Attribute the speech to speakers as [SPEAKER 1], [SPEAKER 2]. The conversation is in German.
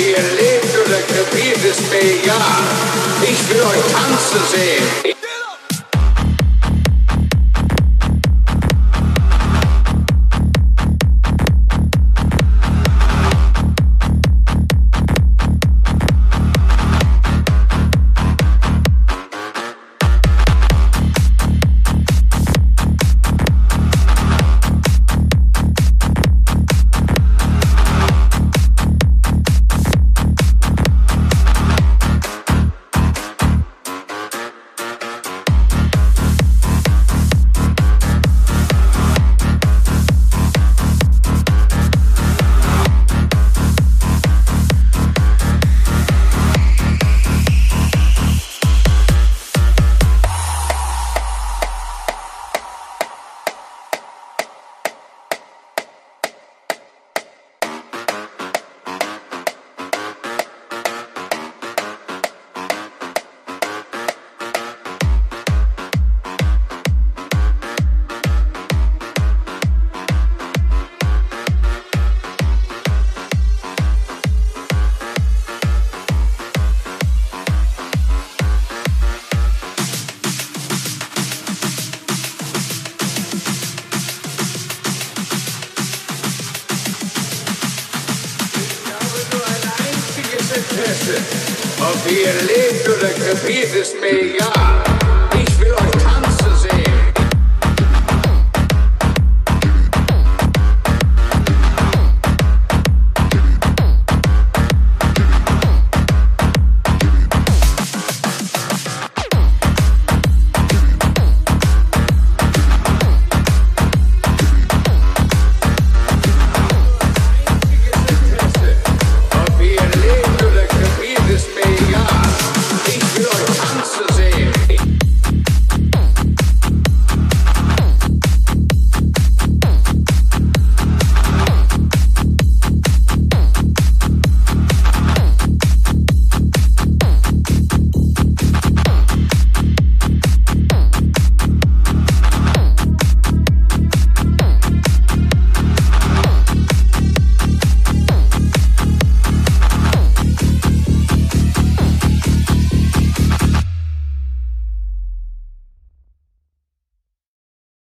[SPEAKER 1] Ihr lebt oder krepiert, ist mir egal. Ich will euch tanzen sehen. Op hier leeft gebied de mee, ja.